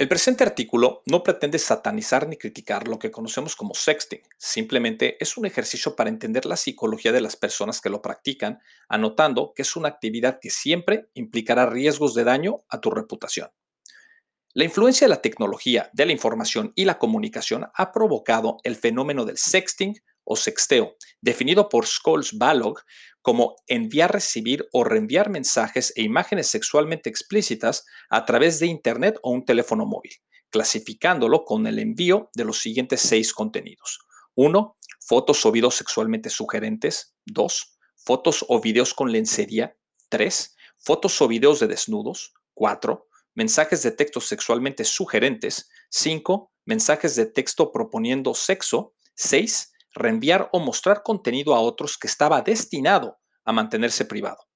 El presente artículo no pretende satanizar ni criticar lo que conocemos como sexting, simplemente es un ejercicio para entender la psicología de las personas que lo practican, anotando que es una actividad que siempre implicará riesgos de daño a tu reputación. La influencia de la tecnología, de la información y la comunicación ha provocado el fenómeno del sexting o sexteo, definido por Scholes Balog como enviar, recibir o reenviar mensajes e imágenes sexualmente explícitas a través de Internet o un teléfono móvil, clasificándolo con el envío de los siguientes seis contenidos. 1. Fotos o videos sexualmente sugerentes. 2. Fotos o videos con lencería. 3. Fotos o videos de desnudos. 4. Mensajes de texto sexualmente sugerentes. 5. Mensajes de texto proponiendo sexo. 6 reenviar o mostrar contenido a otros que estaba destinado a mantenerse privado.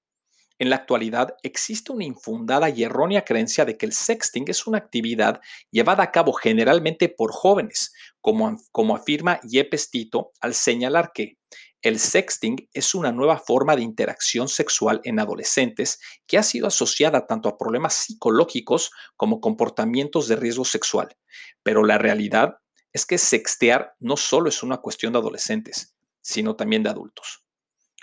En la actualidad existe una infundada y errónea creencia de que el sexting es una actividad llevada a cabo generalmente por jóvenes, como, como afirma Yepes Tito al señalar que el sexting es una nueva forma de interacción sexual en adolescentes que ha sido asociada tanto a problemas psicológicos como comportamientos de riesgo sexual. Pero la realidad es que sextear no solo es una cuestión de adolescentes, sino también de adultos.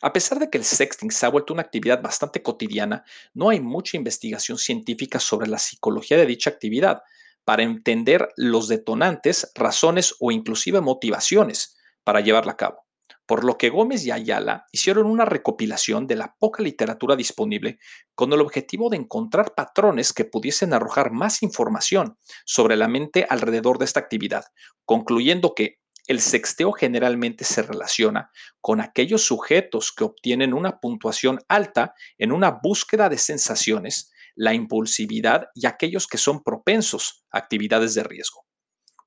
A pesar de que el sexting se ha vuelto una actividad bastante cotidiana, no hay mucha investigación científica sobre la psicología de dicha actividad para entender los detonantes, razones o inclusive motivaciones para llevarla a cabo. Por lo que Gómez y Ayala hicieron una recopilación de la poca literatura disponible con el objetivo de encontrar patrones que pudiesen arrojar más información sobre la mente alrededor de esta actividad, concluyendo que el sexteo generalmente se relaciona con aquellos sujetos que obtienen una puntuación alta en una búsqueda de sensaciones, la impulsividad y aquellos que son propensos a actividades de riesgo.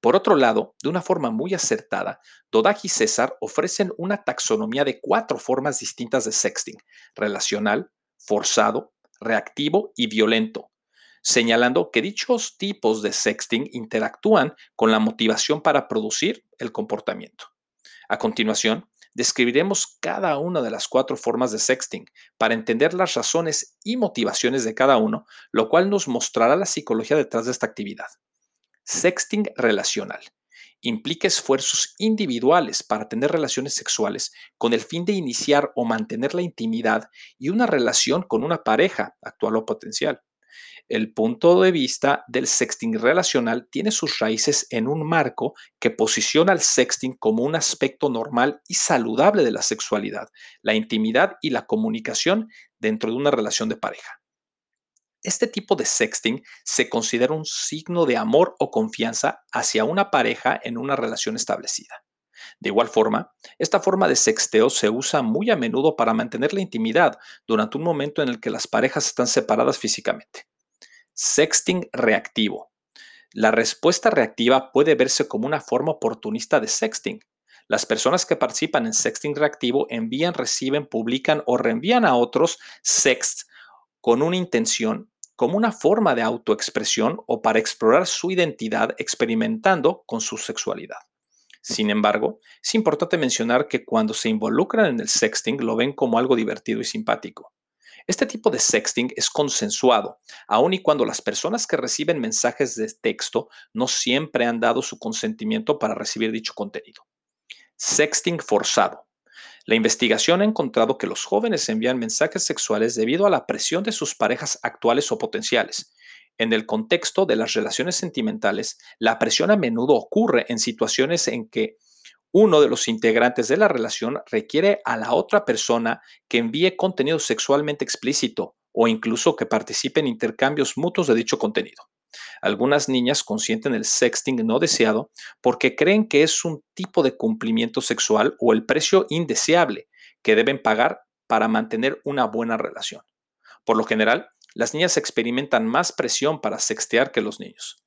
Por otro lado, de una forma muy acertada, Dodag y César ofrecen una taxonomía de cuatro formas distintas de sexting, relacional, forzado, reactivo y violento, señalando que dichos tipos de sexting interactúan con la motivación para producir el comportamiento. A continuación, describiremos cada una de las cuatro formas de sexting para entender las razones y motivaciones de cada uno, lo cual nos mostrará la psicología detrás de esta actividad. Sexting relacional. Implica esfuerzos individuales para tener relaciones sexuales con el fin de iniciar o mantener la intimidad y una relación con una pareja, actual o potencial. El punto de vista del sexting relacional tiene sus raíces en un marco que posiciona al sexting como un aspecto normal y saludable de la sexualidad, la intimidad y la comunicación dentro de una relación de pareja. Este tipo de sexting se considera un signo de amor o confianza hacia una pareja en una relación establecida. De igual forma, esta forma de sexteo se usa muy a menudo para mantener la intimidad durante un momento en el que las parejas están separadas físicamente. Sexting reactivo. La respuesta reactiva puede verse como una forma oportunista de sexting. Las personas que participan en sexting reactivo envían, reciben, publican o reenvían a otros sexts con una intención como una forma de autoexpresión o para explorar su identidad experimentando con su sexualidad. Sin embargo, es importante mencionar que cuando se involucran en el sexting lo ven como algo divertido y simpático. Este tipo de sexting es consensuado, aun y cuando las personas que reciben mensajes de texto no siempre han dado su consentimiento para recibir dicho contenido. Sexting forzado. La investigación ha encontrado que los jóvenes envían mensajes sexuales debido a la presión de sus parejas actuales o potenciales. En el contexto de las relaciones sentimentales, la presión a menudo ocurre en situaciones en que uno de los integrantes de la relación requiere a la otra persona que envíe contenido sexualmente explícito o incluso que participe en intercambios mutuos de dicho contenido. Algunas niñas consienten el sexting no deseado porque creen que es un tipo de cumplimiento sexual o el precio indeseable que deben pagar para mantener una buena relación. Por lo general, las niñas experimentan más presión para sextear que los niños.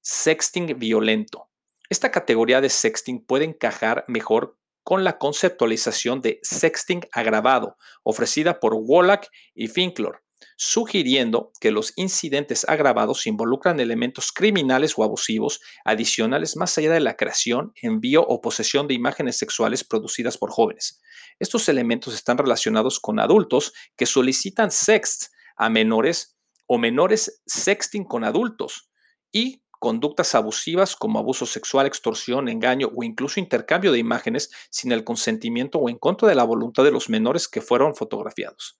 Sexting violento. Esta categoría de sexting puede encajar mejor con la conceptualización de sexting agravado ofrecida por Wallach y Finklor sugiriendo que los incidentes agravados involucran elementos criminales o abusivos adicionales más allá de la creación, envío o posesión de imágenes sexuales producidas por jóvenes. Estos elementos están relacionados con adultos que solicitan sext a menores o menores sexting con adultos y conductas abusivas como abuso sexual, extorsión, engaño o incluso intercambio de imágenes sin el consentimiento o en contra de la voluntad de los menores que fueron fotografiados.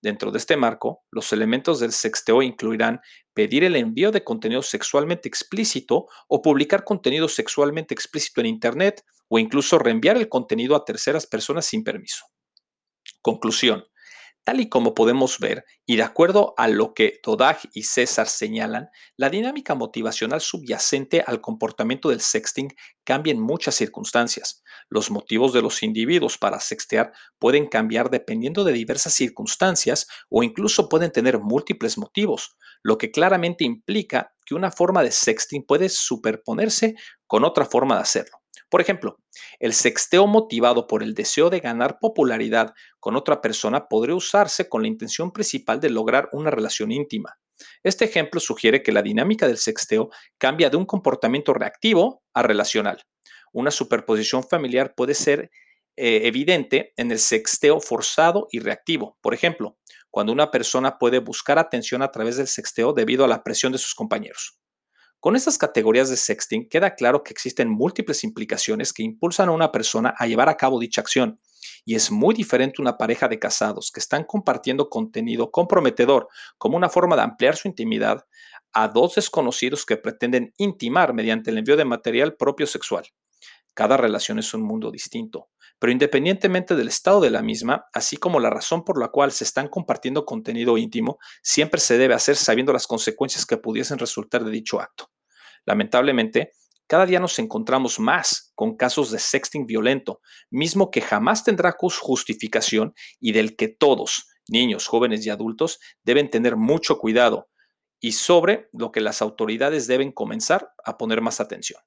Dentro de este marco, los elementos del sexteo incluirán pedir el envío de contenido sexualmente explícito o publicar contenido sexualmente explícito en Internet o incluso reenviar el contenido a terceras personas sin permiso. Conclusión. Tal y como podemos ver, y de acuerdo a lo que Dodag y César señalan, la dinámica motivacional subyacente al comportamiento del sexting cambia en muchas circunstancias. Los motivos de los individuos para sextear pueden cambiar dependiendo de diversas circunstancias o incluso pueden tener múltiples motivos, lo que claramente implica que una forma de sexting puede superponerse con otra forma de hacerlo. Por ejemplo, el sexteo motivado por el deseo de ganar popularidad con otra persona podría usarse con la intención principal de lograr una relación íntima. Este ejemplo sugiere que la dinámica del sexteo cambia de un comportamiento reactivo a relacional. Una superposición familiar puede ser eh, evidente en el sexteo forzado y reactivo. Por ejemplo, cuando una persona puede buscar atención a través del sexteo debido a la presión de sus compañeros. Con estas categorías de sexting queda claro que existen múltiples implicaciones que impulsan a una persona a llevar a cabo dicha acción. Y es muy diferente una pareja de casados que están compartiendo contenido comprometedor como una forma de ampliar su intimidad a dos desconocidos que pretenden intimar mediante el envío de material propio sexual. Cada relación es un mundo distinto, pero independientemente del estado de la misma, así como la razón por la cual se están compartiendo contenido íntimo, siempre se debe hacer sabiendo las consecuencias que pudiesen resultar de dicho acto. Lamentablemente, cada día nos encontramos más con casos de sexting violento, mismo que jamás tendrá justificación y del que todos, niños, jóvenes y adultos, deben tener mucho cuidado y sobre lo que las autoridades deben comenzar a poner más atención.